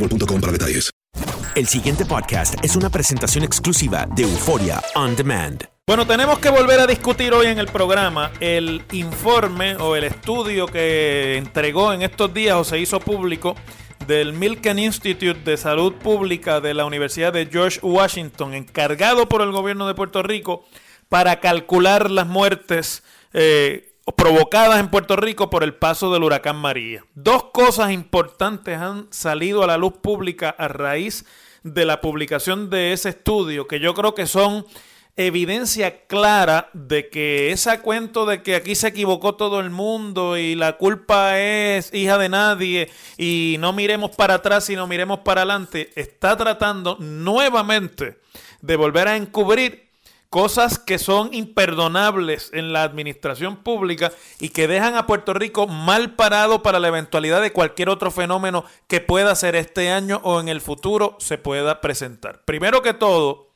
boostmobile.com para detalles. El siguiente podcast es una presentación exclusiva de Euforia On Demand. Bueno, tenemos que volver a discutir hoy en el programa el informe o el estudio que entregó en estos días o se hizo público del Milken Institute de Salud Pública de la Universidad de George Washington, encargado por el gobierno de Puerto Rico para calcular las muertes eh, provocadas en Puerto Rico por el paso del huracán María. Dos cosas importantes han salido a la luz pública a raíz de la publicación de ese estudio que yo creo que son evidencia clara de que ese cuento de que aquí se equivocó todo el mundo y la culpa es hija de nadie y no miremos para atrás sino miremos para adelante, está tratando nuevamente de volver a encubrir cosas que son imperdonables en la administración pública y que dejan a Puerto Rico mal parado para la eventualidad de cualquier otro fenómeno que pueda ser este año o en el futuro se pueda presentar. Primero que todo,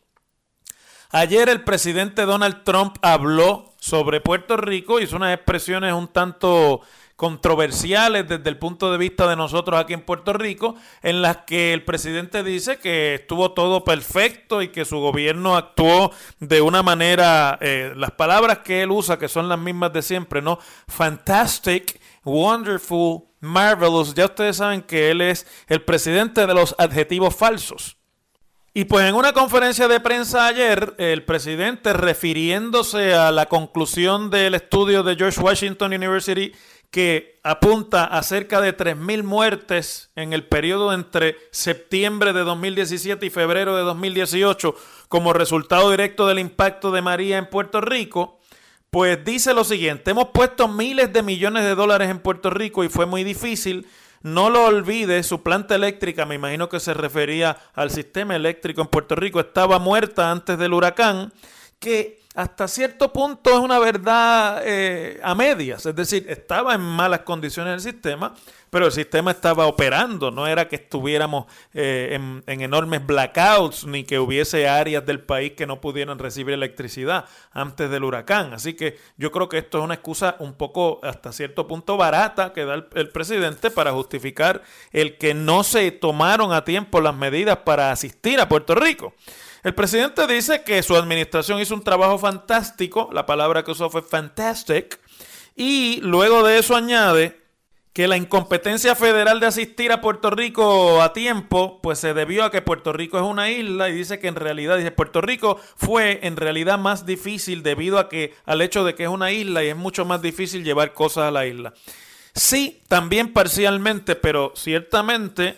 ayer el presidente Donald Trump habló sobre Puerto Rico, hizo unas expresiones un tanto controversiales desde el punto de vista de nosotros aquí en Puerto Rico, en las que el presidente dice que estuvo todo perfecto y que su gobierno actuó de una manera, eh, las palabras que él usa, que son las mismas de siempre, ¿no? Fantastic, wonderful, marvelous. Ya ustedes saben que él es el presidente de los adjetivos falsos. Y pues en una conferencia de prensa ayer, el presidente refiriéndose a la conclusión del estudio de George Washington University que apunta a cerca de 3.000 muertes en el periodo entre septiembre de 2017 y febrero de 2018 como resultado directo del impacto de María en Puerto Rico, pues dice lo siguiente, hemos puesto miles de millones de dólares en Puerto Rico y fue muy difícil. No lo olvide, su planta eléctrica, me imagino que se refería al sistema eléctrico en Puerto Rico, estaba muerta antes del huracán, que hasta cierto punto es una verdad eh, a medias, es decir, estaba en malas condiciones el sistema, pero el sistema estaba operando, no era que estuviéramos eh, en, en, enormes blackouts ni que hubiese áreas del país que no pudieran recibir electricidad antes del huracán. Así que yo creo que esto es una excusa un poco hasta cierto punto barata que da el presidente para justificar el que no se tomaron a tiempo las medidas para asistir a Puerto Rico. El presidente dice que su administración hizo un trabajo fantástico, la palabra que usó fue fantastic, y luego de eso añade que la incompetencia federal de asistir a Puerto Rico a tiempo, pues se debió a que Puerto Rico es una isla y dice que en realidad, dice, Puerto Rico fue en realidad más difícil debido a que, al hecho de que es una isla y es mucho más difícil llevar cosas a la isla. Sí, también parcialmente, pero ciertamente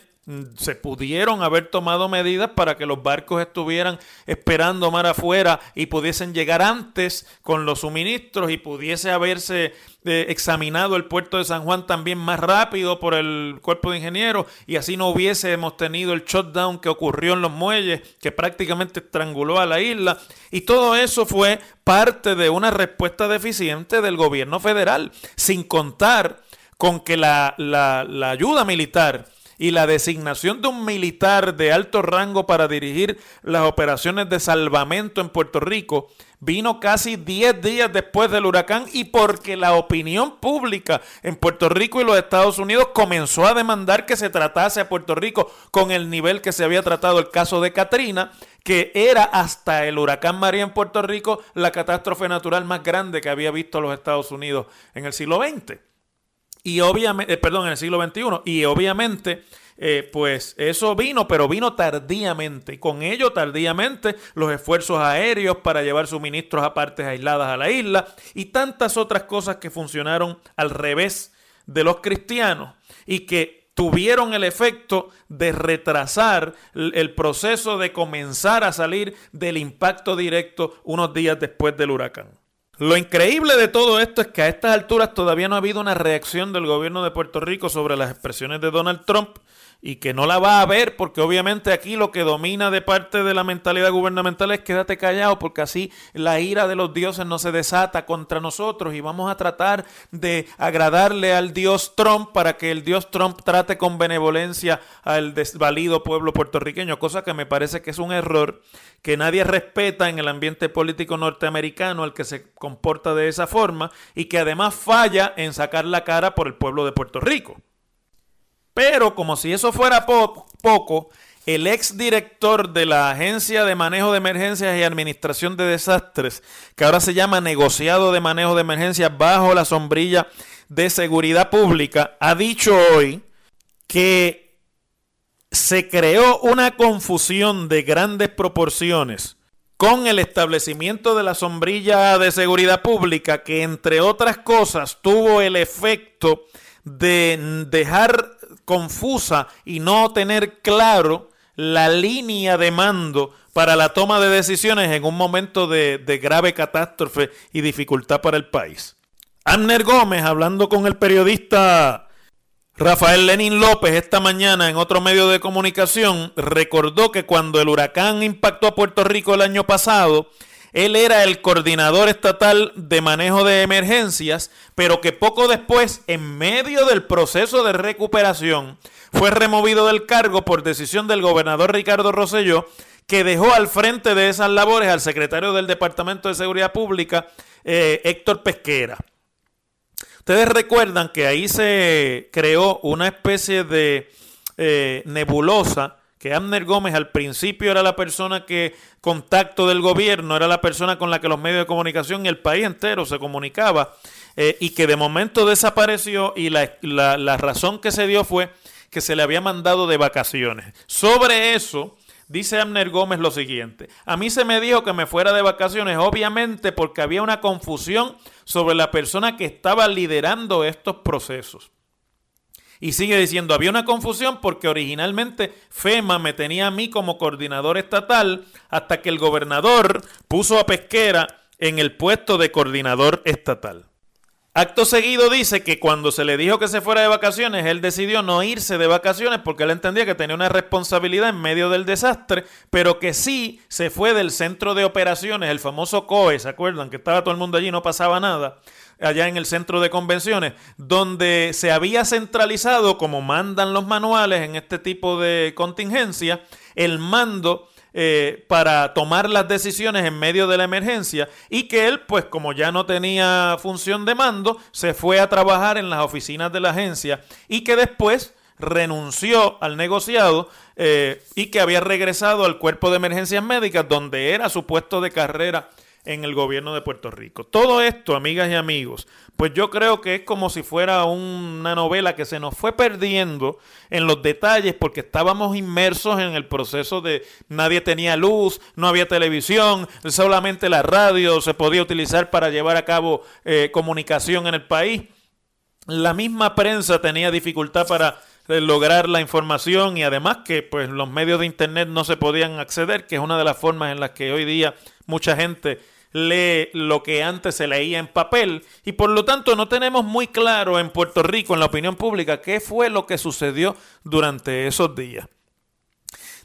se pudieron haber tomado medidas para que los barcos estuvieran esperando mar afuera y pudiesen llegar antes con los suministros y pudiese haberse eh, examinado el puerto de San Juan también más rápido por el cuerpo de ingenieros y así no hubiésemos tenido el shutdown que ocurrió en los muelles que prácticamente estranguló a la isla. Y todo eso fue parte de una respuesta deficiente del gobierno federal sin contar con que la, la ayuda militar y la designación de un militar de alto rango para dirigir las operaciones de salvamento en Puerto Rico vino casi 10 días después del huracán y porque la opinión pública en Puerto Rico y los Estados Unidos comenzó a demandar que se tratase a Puerto Rico con el nivel que se había tratado el caso de Katrina, que era hasta el huracán María en Puerto Rico la catástrofe natural más grande que había visto los Estados Unidos en el siglo XX. Y obviamente, eh, perdón, en el siglo XXI. Y obviamente, eh, pues eso vino, pero vino tardíamente. Y con ello, tardíamente, los esfuerzos aéreos para llevar suministros a partes aisladas a la isla y tantas otras cosas que funcionaron al revés de los cristianos y que tuvieron el efecto de retrasar el proceso de comenzar a salir del impacto directo unos días después del huracán. Lo increíble de todo esto es que a estas alturas todavía no ha habido una reacción del gobierno de Puerto Rico sobre las expresiones de Donald Trump y que no la va a haber porque obviamente aquí lo que domina de parte de la mentalidad gubernamental es quédate callado porque así la ira de los dioses no se desata contra nosotros y vamos a tratar de agradarle al dios Trump para que el dios Trump trate con benevolencia al desvalido pueblo puertorriqueño, cosa que me parece que es un error que nadie respeta en el ambiente político norteamericano al que se comporta de esa forma y que además falla en sacar la cara por el pueblo de Puerto Rico. Pero como si eso fuera poco, el ex director de la Agencia de Manejo de Emergencias y Administración de Desastres, que ahora se llama Negociado de Manejo de Emergencias bajo la sombrilla de Seguridad Pública, ha dicho hoy que se creó una confusión de grandes proporciones con el establecimiento de la sombrilla de seguridad pública que entre otras cosas tuvo el efecto de dejar confusa y no tener claro la línea de mando para la toma de decisiones en un momento de, grave catástrofe y dificultad para el país. Amner Gómez, hablando con el periodista Rafael Lenin López esta mañana en otro medio de comunicación, recordó que cuando el huracán impactó a Puerto Rico el año pasado, él era el coordinador estatal de manejo de emergencias, pero que poco después, en medio del proceso de recuperación, fue removido del cargo por decisión del gobernador Ricardo Rosselló, que dejó al frente de esas labores al secretario del Departamento de Seguridad Pública, eh, Héctor Pesquera. Ustedes recuerdan que ahí se creó una especie de eh, nebulosa que Amner Gómez al principio era la persona que contacto del gobierno, era la persona con la que los medios de comunicación y el país entero se comunicaba eh, y que de momento desapareció y la, la razón que se dio fue que se le había mandado de vacaciones. Sobre eso, dice Amner Gómez lo siguiente, a mí se me dijo que me fuera de vacaciones, obviamente porque había una confusión sobre la persona que estaba liderando estos procesos. Y sigue diciendo, había una confusión porque originalmente FEMA me tenía a mí como coordinador estatal hasta que el gobernador puso a Pesquera en el puesto de coordinador estatal. Acto seguido dice que cuando se le dijo que se fuera de vacaciones, él decidió no irse de vacaciones porque él entendía que tenía una responsabilidad en medio del desastre, pero que sí se fue del centro de operaciones, el famoso COE, ¿se acuerdan? Que estaba todo el mundo allí no pasaba nada allá en el centro de convenciones, donde se había centralizado, como mandan los manuales en este tipo de contingencia, el mando eh, para tomar las decisiones en medio de la emergencia y que él, pues como ya no tenía función de mando, se fue a trabajar en las oficinas de la agencia y que después renunció al negociado eh, y que había regresado al cuerpo de emergencias médicas donde era su puesto de carrera en el gobierno de Puerto Rico. Todo esto, amigas y amigos, pues yo creo que es como si fuera una novela que se nos fue perdiendo en los detalles porque estábamos inmersos en el proceso de nadie tenía luz, no había televisión, solamente la radio se podía utilizar para llevar a cabo eh, comunicación en el país. la misma prensa tenía dificultad para eh, lograr la información y además que pues los medios de internet no se podían acceder, que es una de las formas en las que hoy día mucha gente lee lo que antes se leía en papel y por lo tanto no tenemos muy claro en Puerto Rico, en la opinión pública, qué fue lo que sucedió durante esos días.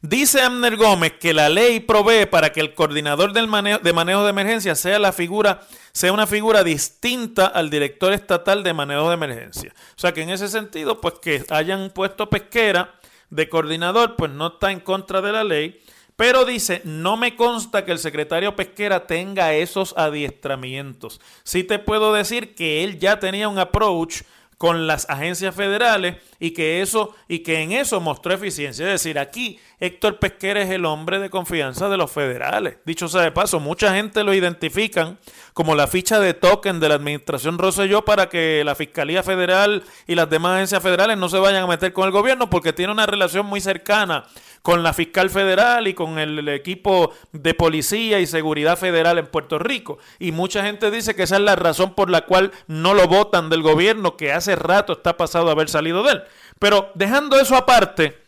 Dice Amner Gómez que la ley provee para que el coordinador manejo, de manejo de emergencia sea la figura, sea una figura distinta al director estatal de manejo de emergencia. O sea que en ese sentido, pues que hayan puesto pesquera de coordinador, pues no está en contra de la ley. Pero dice, no me consta que el secretario Pesquera tenga esos adiestramientos. Sí te puedo decir que él ya tenía un approach con las agencias federales y que eso y que en eso mostró eficiencia. Es decir, aquí Héctor Pesquera es el hombre de confianza de los federales. Dicho sea de paso, mucha gente lo identifican como la ficha de token de la administración Rosselló para que la Fiscalía Federal y las demás agencias federales no se vayan a meter con el gobierno porque tiene una relación muy cercana con la fiscal federal y con el, equipo de policía y seguridad federal en Puerto Rico. Y mucha gente dice que esa es la razón por la cual no lo votan del gobierno, que hace rato está pasado haber salido de él. Pero dejando eso aparte,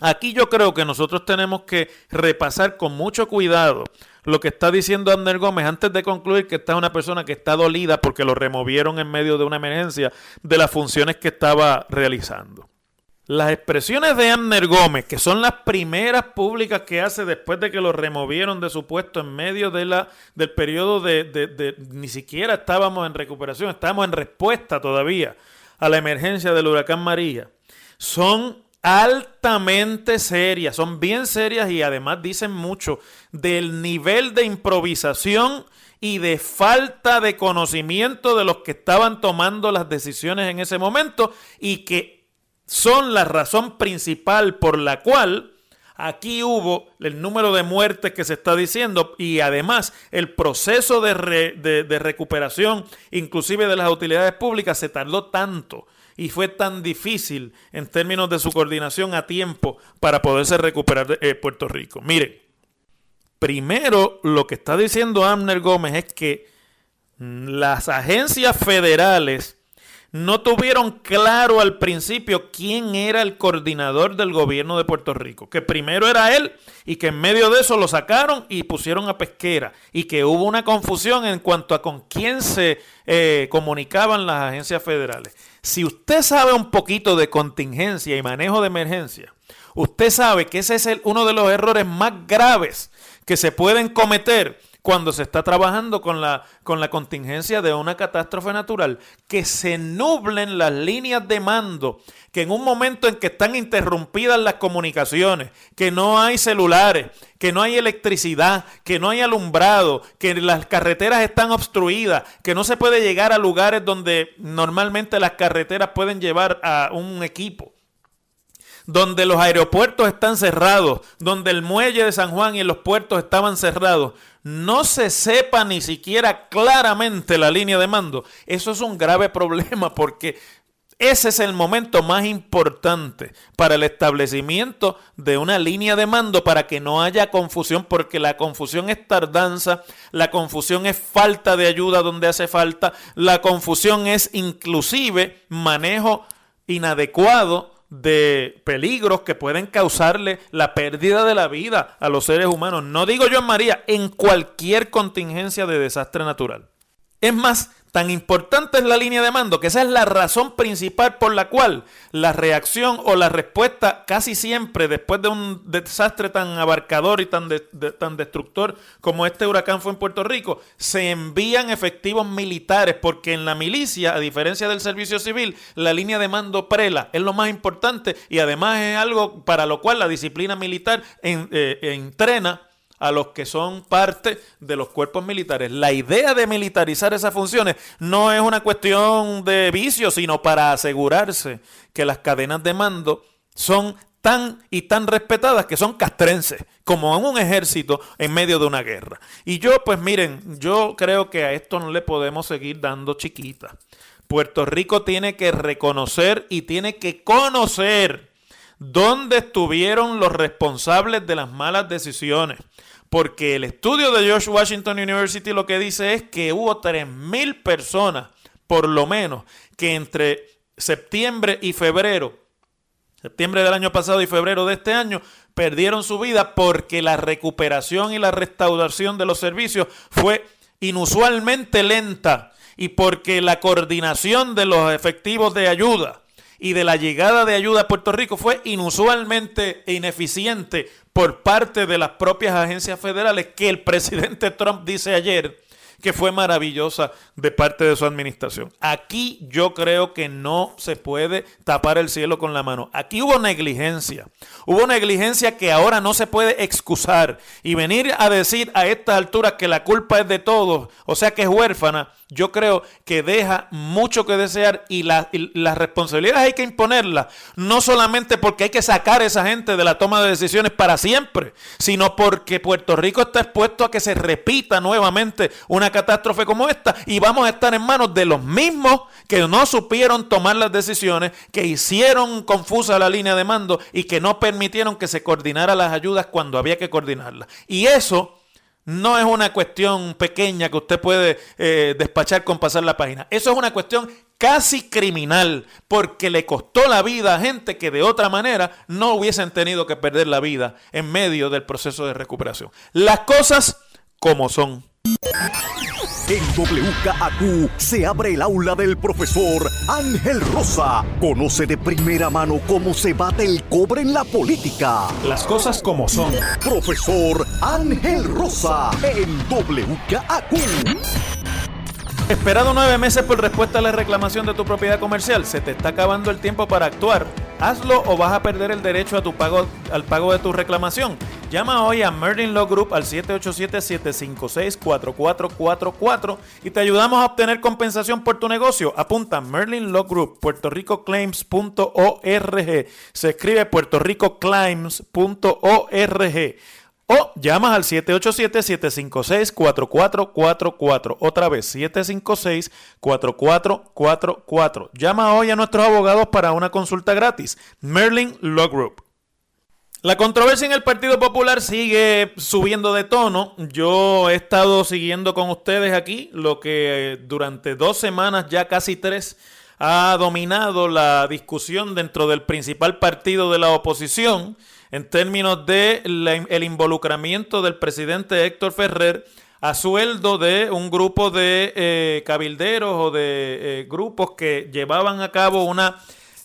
aquí yo creo que nosotros tenemos que repasar con mucho cuidado lo que está diciendo Abner Gómez antes de concluir que esta es una persona que está dolida porque lo removieron en medio de una emergencia de las funciones que estaba realizando. Las expresiones de Amner Gómez, que son las primeras públicas que hace después de que lo removieron de su puesto en medio de la, del periodo de, de, Ni siquiera estábamos en recuperación, estábamos en respuesta todavía a la emergencia del huracán María. Son altamente serias, son bien serias y además dicen mucho del nivel de improvisación y de falta de conocimiento de los que estaban tomando las decisiones en ese momento y que son la razón principal por la cual aquí hubo el número de muertes que se está diciendo y además el proceso de, recuperación, inclusive de las utilidades públicas, se tardó tanto y fue tan difícil en términos de su coordinación a tiempo para poderse recuperar eh, Puerto Rico. Miren, primero lo que está diciendo Amner Gómez es que las agencias federales no tuvieron claro al principio quién era el coordinador del gobierno de Puerto Rico, que primero era él y que en medio de eso lo sacaron y pusieron a pesquera y que hubo una confusión en cuanto a con quién se eh, comunicaban las agencias federales. Si usted sabe un poquito de contingencia y manejo de emergencia, usted sabe que ese es uno de los errores más graves que se pueden cometer cuando se está trabajando con la, con la contingencia de una catástrofe natural, que se nublen las líneas de mando, que en un momento en que están interrumpidas las comunicaciones, que no hay celulares, que no hay electricidad, que no hay alumbrado, que las carreteras están obstruidas, que no se puede llegar a lugares donde normalmente las carreteras pueden llevar a un equipo donde los aeropuertos están cerrados, donde el muelle de San Juan y los puertos estaban cerrados, no se sepa ni siquiera claramente la línea de mando, eso es un grave problema porque ese es el momento más importante para el establecimiento de una línea de mando para que no haya confusión, porque la confusión es tardanza, la confusión es falta de ayuda donde hace falta, la confusión es inclusive manejo inadecuado de peligros que pueden causarle la pérdida de la vida a los seres humanos. No digo yo en María, en cualquier contingencia de desastre natural. Es más, Tan importante es la línea de mando que esa es la razón principal por la cual la reacción o la respuesta casi siempre después de un desastre tan abarcador y tan, tan destructor como este huracán fue en Puerto Rico, se envían efectivos militares porque en la milicia, a diferencia del servicio civil, la línea de mando prela es lo más importante y además es algo para lo cual la disciplina militar eh, entrena a los que son parte de los cuerpos militares. La idea de militarizar esas funciones no es una cuestión de vicio, sino para asegurarse que las cadenas de mando son tan y tan respetadas que son castrenses, como en un ejército en medio de una guerra. Y yo, pues miren, yo creo que a esto no le podemos seguir dando chiquita. Puerto Rico tiene que reconocer y tiene que conocer dónde estuvieron los responsables de las malas decisiones porque el estudio de George Washington University lo que dice es que hubo 3.000 personas por lo menos, que entre septiembre y febrero, septiembre del año pasado y febrero de este año, perdieron su vida porque la recuperación y la restauración de los servicios fue inusualmente lenta y porque la coordinación de los efectivos de ayuda y de la llegada de ayuda a Puerto Rico fue inusualmente ineficiente por parte de las propias agencias federales que el presidente Trump dice ayer que fue maravillosa de parte de su administración. Aquí yo creo que no se puede tapar el cielo con la mano. Aquí hubo negligencia. Hubo negligencia que ahora no se puede excusar. Y venir a decir a estas alturas que la culpa es de todos, o sea que es huérfana, yo creo que deja mucho que desear y, las responsabilidades hay que imponerlas, no solamente porque hay que sacar a esa gente de la toma de decisiones para siempre, sino porque Puerto Rico está expuesto a que se repita nuevamente una catástrofe como esta y vamos a estar en manos de los mismos que no supieron tomar las decisiones, que hicieron confusa la línea de mando y que no permitieron que se coordinara las ayudas cuando había que coordinarlas. Y eso no es una cuestión pequeña que usted puede eh, despachar con pasar la página. Eso es una cuestión casi criminal, porque le costó la vida a gente que de otra manera no hubiesen tenido que perder la vida en medio del proceso de recuperación. Las cosas como son. En WKAQ se abre el aula del profesor Ángel Rosa. Conoce de primera mano cómo se bate el cobre en la política. Las cosas como son. Profesor Ángel Rosa en WKAQ. Esperado nueve meses por respuesta a la reclamación de tu propiedad comercial. Se te está acabando el tiempo para actuar. Hazlo o vas a perder el derecho a tu pago, al pago de tu reclamación. Llama hoy a Merlin Law Group al 787-756-4444 y te ayudamos a obtener compensación por tu negocio. Apunta Merlin Law Group, puertoricoclaims.org. Se escribe puertoricoclaims.org. O llamas al 787-756-4444. Otra vez, 756-4444. Llama hoy a nuestros abogados para una consulta gratis. Merlin Law Group. La controversia en el Partido Popular sigue subiendo de tono. Yo he estado siguiendo con ustedes aquí lo que durante dos semanas, ya casi tres, ha dominado la discusión dentro del principal partido de la oposición en términos de el involucramiento del presidente Héctor Ferrer a sueldo de un grupo de eh, cabilderos o de eh, grupos que llevaban a cabo una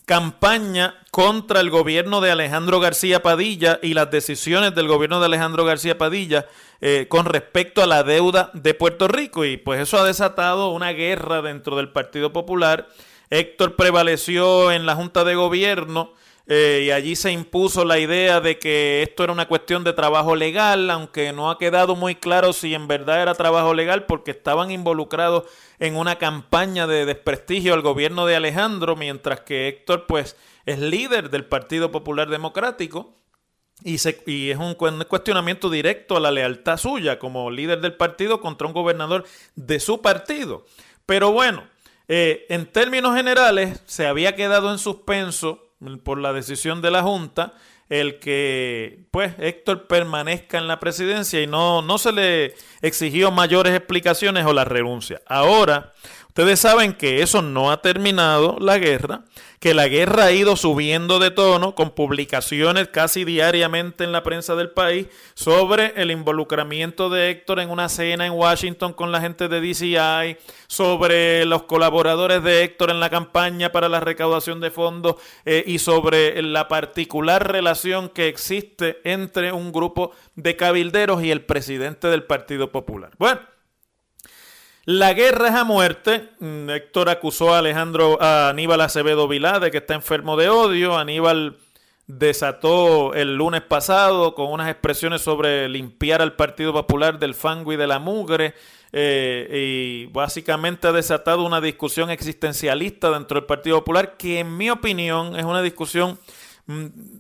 campaña contra el gobierno de Alejandro García Padilla y las decisiones del gobierno de Alejandro García Padilla eh, con respecto a la deuda de Puerto Rico. Y pues eso ha desatado una guerra dentro del Partido Popular. Héctor prevaleció en la Junta de Gobierno eh, y allí se impuso la idea de que esto era una cuestión de trabajo legal, aunque no ha quedado muy claro si en verdad era trabajo legal porque estaban involucrados en una campaña de desprestigio al gobierno de Alejandro, mientras que Héctor pues es líder del Partido Popular Democrático. Y, se, y, es un cuestionamiento directo a la lealtad suya como líder del partido contra un gobernador de su partido. Pero bueno, eh, en términos generales se había quedado en suspenso por la decisión de la Junta el que pues Héctor permanezca en la presidencia y no, no se le exigió mayores explicaciones o la renuncia. Ahora, ustedes saben que eso no ha terminado la guerra que la guerra ha ido subiendo de tono con publicaciones casi diariamente en la prensa del país sobre el involucramiento de Héctor en una cena en Washington con la gente de DCI, sobre los colaboradores de Héctor en la campaña para la recaudación de fondos eh, y sobre la particular relación que existe entre un grupo de cabilderos y el presidente del Partido Popular. Bueno, la guerra es a muerte. Mm, Héctor acusó a Alejandro, a Aníbal Acevedo Vilá de que está enfermo de odio. Aníbal desató el lunes pasado con unas expresiones sobre limpiar al Partido Popular del fango y de la mugre. Eh, y básicamente ha desatado una discusión existencialista dentro del Partido Popular que en mi opinión es una discusión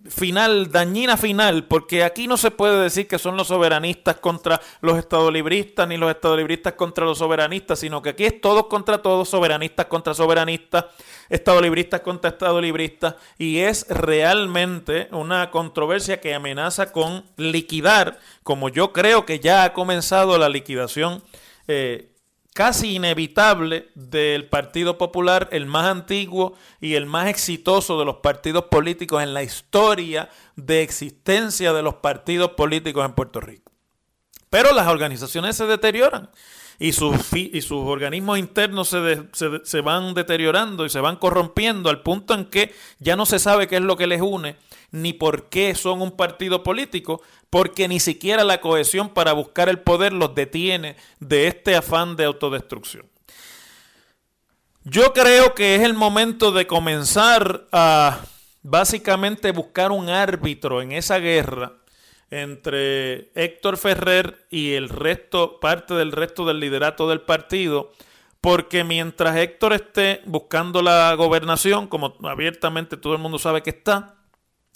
final, dañina final, porque aquí no se puede decir que son los soberanistas contra los estadolibristas, ni los estadolibristas contra los soberanistas, sino que aquí es todos contra todos, soberanistas contra soberanistas, estadolibristas contra estadolibristas, y es realmente una controversia que amenaza con liquidar, como yo creo que ya ha comenzado la liquidación. Eh, casi inevitable del Partido Popular, el más antiguo y el más exitoso de los partidos políticos en la historia de existencia de los partidos políticos en Puerto Rico. Pero las organizaciones se deterioran y sus, y sus organismos internos se, se, van deteriorando y se van corrompiendo al punto en que ya no se sabe qué es lo que les une ni por qué son un partido político, porque ni siquiera la cohesión para buscar el poder los detiene de este afán de autodestrucción. Yo creo que es el momento de comenzar a básicamente buscar un árbitro en esa guerra entre Héctor Ferrer y el resto, parte del resto del liderato del partido, porque mientras Héctor esté buscando la gobernación, como abiertamente todo el mundo sabe que está,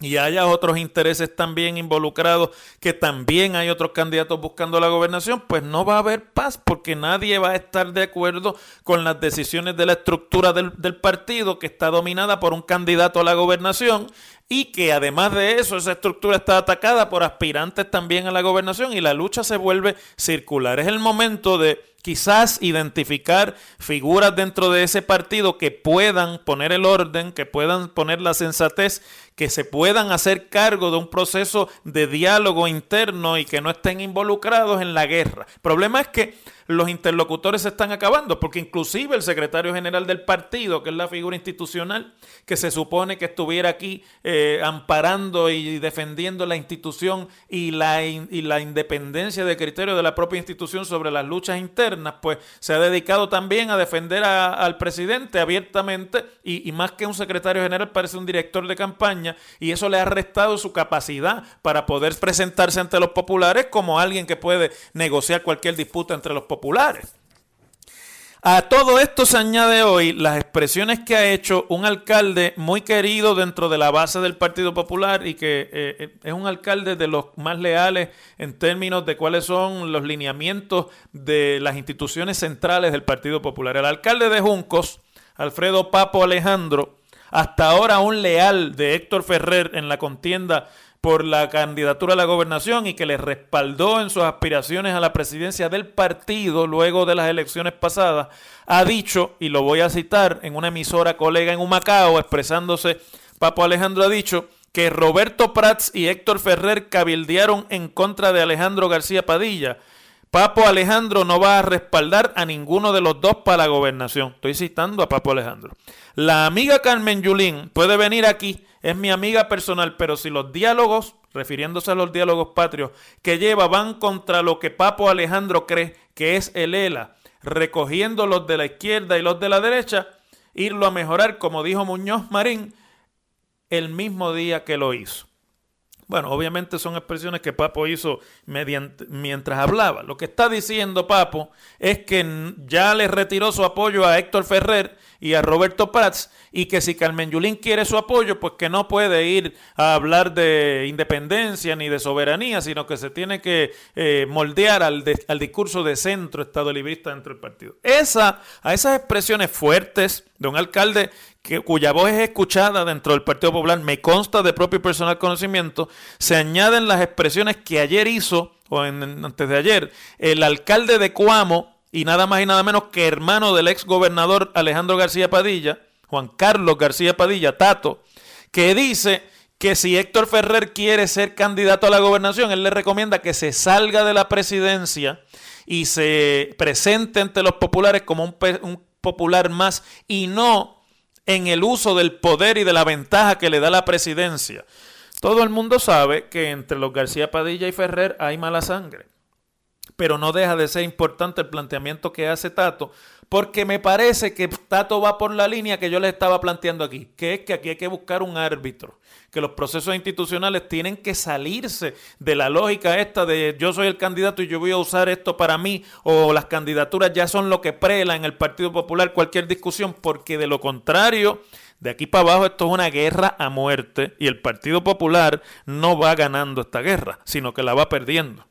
y haya otros intereses también involucrados, que también hay otros candidatos buscando la gobernación, pues no va a haber paz porque nadie va a estar de acuerdo con las decisiones de la estructura del, del, partido que está dominada por un candidato a la gobernación y que además de eso esa estructura está atacada por aspirantes también a la gobernación y la lucha se vuelve circular. Es el momento de quizás identificar figuras dentro de ese partido que puedan poner el orden, que puedan poner la sensatez, que se puedan hacer cargo de un proceso de diálogo interno y que no estén involucrados en la guerra. El problema es que los interlocutores se están acabando, porque inclusive el secretario general del partido, que es la figura institucional, que se supone que estuviera aquí eh, amparando y defendiendo la institución y la, y la independencia de criterio de la propia institución sobre las luchas internas, pues se ha dedicado también a defender al presidente abiertamente y, y más que un secretario general parece un director de campaña y eso le ha restado su capacidad para poder presentarse ante los populares como alguien que puede negociar cualquier disputa entre los populares. A todo esto se añade hoy las expresiones que ha hecho un alcalde muy querido dentro de la base del Partido Popular y que eh, eh, es un alcalde de los más leales en términos de cuáles son los lineamientos de las instituciones centrales del Partido Popular. El alcalde de Juncos, Alfredo Papo Alejandro, hasta ahora un leal de Héctor Ferrer en la contienda por la candidatura a la gobernación y que le respaldó en sus aspiraciones a la presidencia del partido luego de las elecciones pasadas, ha dicho, y lo voy a citar en una emisora colega en Humacao, expresándose, Papo Alejandro ha dicho que Roberto Prats y Héctor Ferrer cabildearon en contra de Alejandro García Padilla. Papo Alejandro no va a respaldar a ninguno de los dos para la gobernación. Estoy citando a Papo Alejandro. La amiga Carmen Yulín puede venir aquí es mi amiga personal, pero si los diálogos, refiriéndose a los diálogos patrios, que lleva van contra lo que Papo Alejandro cree que es el ELA, recogiendo los de la izquierda y los de la derecha, irlo a mejorar, como dijo Muñoz Marín, el mismo día que lo hizo. Bueno, obviamente son expresiones que Papo hizo mediante, mientras hablaba. Lo que está diciendo Papo es que ya le retiró su apoyo a Héctor Ferrer y a Roberto Prats y que si Carmen Yulín quiere su apoyo, pues que no puede ir a hablar de independencia ni de soberanía, sino que se tiene que eh, moldear al, al, discurso de centro estado librista dentro del partido. Esa, a esas expresiones fuertes de un alcalde que, cuya voz es escuchada dentro del Partido Popular, me consta de propio y personal conocimiento, se añaden las expresiones que ayer hizo, o en, antes de ayer, el alcalde de Cuamo, y nada más y nada menos que hermano del ex gobernador Alejandro García Padilla, Juan Carlos García Padilla, Tato, que dice que si Héctor Ferrer quiere ser candidato a la gobernación, él le recomienda que se salga de la presidencia y se presente ante los populares como un, un popular más y no en el uso del poder y de la ventaja que le da la presidencia. Todo el mundo sabe que entre los García Padilla y Ferrer hay mala sangre pero no deja de ser importante el planteamiento que hace Tato, porque me parece que Tato va por la línea que yo le estaba planteando aquí, que es que aquí hay que buscar un árbitro, que los procesos institucionales tienen que salirse de la lógica esta de yo soy el candidato y yo voy a usar esto para mí, o las candidaturas ya son lo que prela en el Partido Popular cualquier discusión, porque de lo contrario, de aquí para abajo esto es una guerra a muerte y el Partido Popular no va ganando esta guerra, sino que la va perdiendo.